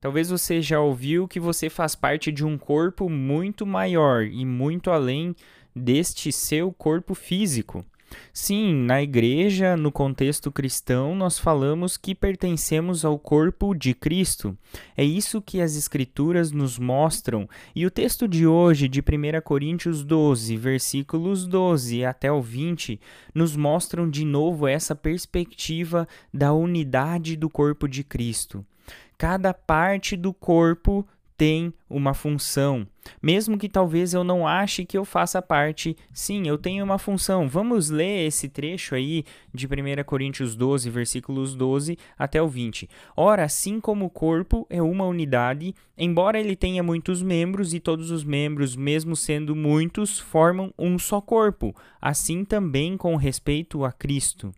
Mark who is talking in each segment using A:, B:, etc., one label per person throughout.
A: Talvez você já ouviu que você faz parte de um corpo muito maior e muito além deste seu corpo físico. Sim, na igreja, no contexto cristão, nós falamos que pertencemos ao corpo de Cristo. É isso que as Escrituras nos mostram. E o texto de hoje, de 1 Coríntios 12, versículos 12 até o 20, nos mostram de novo essa perspectiva da unidade do corpo de Cristo. Cada parte do corpo tem uma função. Mesmo que talvez eu não ache que eu faça parte, sim, eu tenho uma função. Vamos ler esse trecho aí de 1 Coríntios 12, versículos 12 até o 20. Ora, assim como o corpo é uma unidade, embora ele tenha muitos membros e todos os membros, mesmo sendo muitos, formam um só corpo, assim também com respeito a Cristo.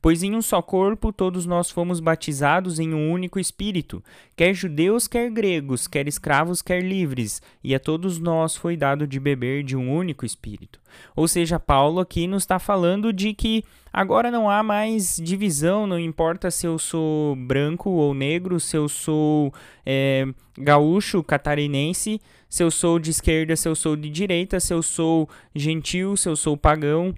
A: Pois em um só corpo todos nós fomos batizados em um único Espírito, quer judeus, quer gregos, quer escravos, quer livres, e a todos nós foi dado de beber de um único Espírito. Ou seja, Paulo aqui nos está falando de que agora não há mais divisão, não importa se eu sou branco ou negro, se eu sou é, gaúcho, catarinense, se eu sou de esquerda, se eu sou de direita, se eu sou gentil, se eu sou pagão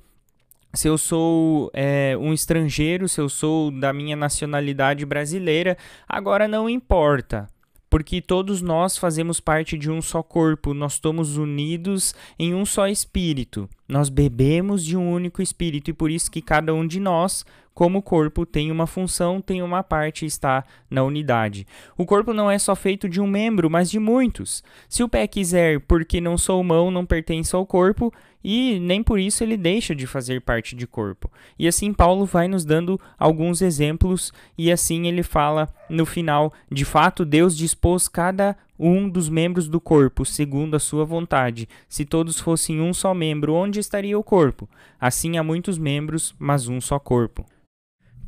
A: se eu sou é, um estrangeiro, se eu sou da minha nacionalidade brasileira, agora não importa, porque todos nós fazemos parte de um só corpo, nós estamos unidos em um só espírito, nós bebemos de um único espírito e por isso que cada um de nós como o corpo tem uma função, tem uma parte e está na unidade. O corpo não é só feito de um membro, mas de muitos. Se o pé quiser, porque não sou mão, não pertence ao corpo, e nem por isso ele deixa de fazer parte de corpo. E assim Paulo vai nos dando alguns exemplos e assim ele fala no final, de fato Deus dispôs cada um dos membros do corpo segundo a sua vontade. Se todos fossem um só membro, onde estaria o corpo? Assim há muitos membros, mas um só corpo.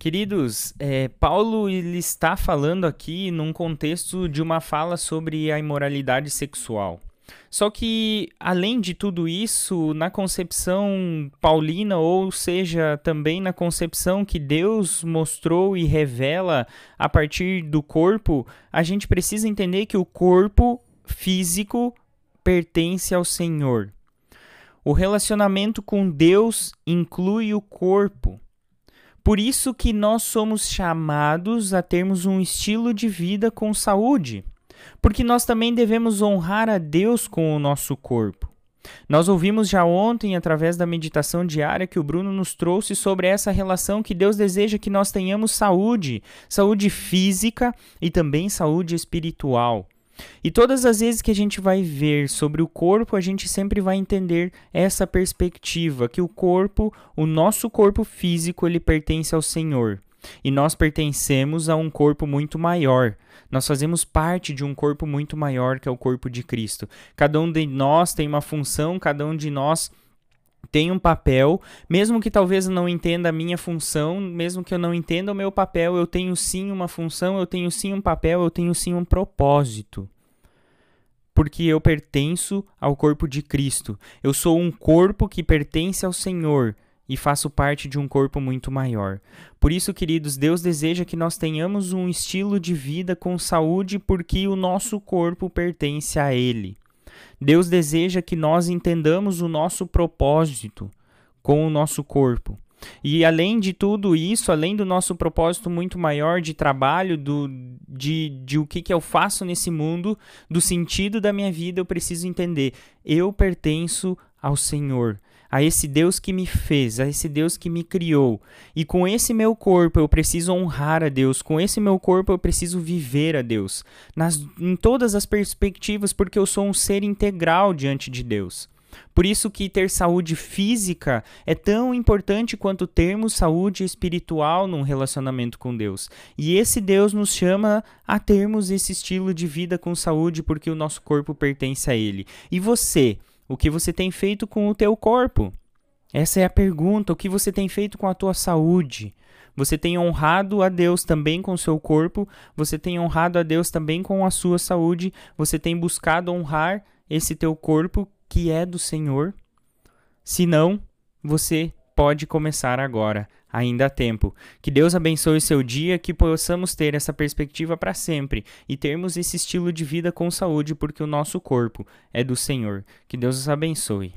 A: Queridos, é, Paulo ele está falando aqui num contexto de uma fala sobre a imoralidade sexual. Só que, além de tudo isso, na concepção paulina, ou seja, também na concepção que Deus mostrou e revela a partir do corpo, a gente precisa entender que o corpo físico pertence ao Senhor. O relacionamento com Deus inclui o corpo. Por isso que nós somos chamados a termos um estilo de vida com saúde, porque nós também devemos honrar a Deus com o nosso corpo. Nós ouvimos já ontem, através da meditação diária que o Bruno nos trouxe sobre essa relação que Deus deseja que nós tenhamos saúde, saúde física e também saúde espiritual. E todas as vezes que a gente vai ver sobre o corpo, a gente sempre vai entender essa perspectiva que o corpo, o nosso corpo físico, ele pertence ao Senhor. E nós pertencemos a um corpo muito maior. Nós fazemos parte de um corpo muito maior que é o corpo de Cristo. Cada um de nós tem uma função, cada um de nós tem um papel, mesmo que talvez eu não entenda a minha função, mesmo que eu não entenda o meu papel, eu tenho sim uma função, eu tenho sim um papel, eu tenho sim um propósito. Porque eu pertenço ao corpo de Cristo. Eu sou um corpo que pertence ao Senhor e faço parte de um corpo muito maior. Por isso, queridos, Deus deseja que nós tenhamos um estilo de vida com saúde, porque o nosso corpo pertence a Ele. Deus deseja que nós entendamos o nosso propósito com o nosso corpo. E além de tudo isso, além do nosso propósito muito maior de trabalho, do, de, de o que, que eu faço nesse mundo, do sentido da minha vida, eu preciso entender: eu pertenço ao Senhor a esse Deus que me fez, a esse Deus que me criou. E com esse meu corpo eu preciso honrar a Deus, com esse meu corpo eu preciso viver a Deus, nas, em todas as perspectivas, porque eu sou um ser integral diante de Deus. Por isso que ter saúde física é tão importante quanto termos saúde espiritual num relacionamento com Deus. E esse Deus nos chama a termos esse estilo de vida com saúde porque o nosso corpo pertence a ele. E você, o que você tem feito com o teu corpo? Essa é a pergunta. O que você tem feito com a tua saúde? Você tem honrado a Deus também com o seu corpo? Você tem honrado a Deus também com a sua saúde? Você tem buscado honrar esse teu corpo que é do Senhor? Se não, você pode começar agora. Ainda há tempo. Que Deus abençoe seu dia, que possamos ter essa perspectiva para sempre e termos esse estilo de vida com saúde, porque o nosso corpo é do Senhor. Que Deus os abençoe.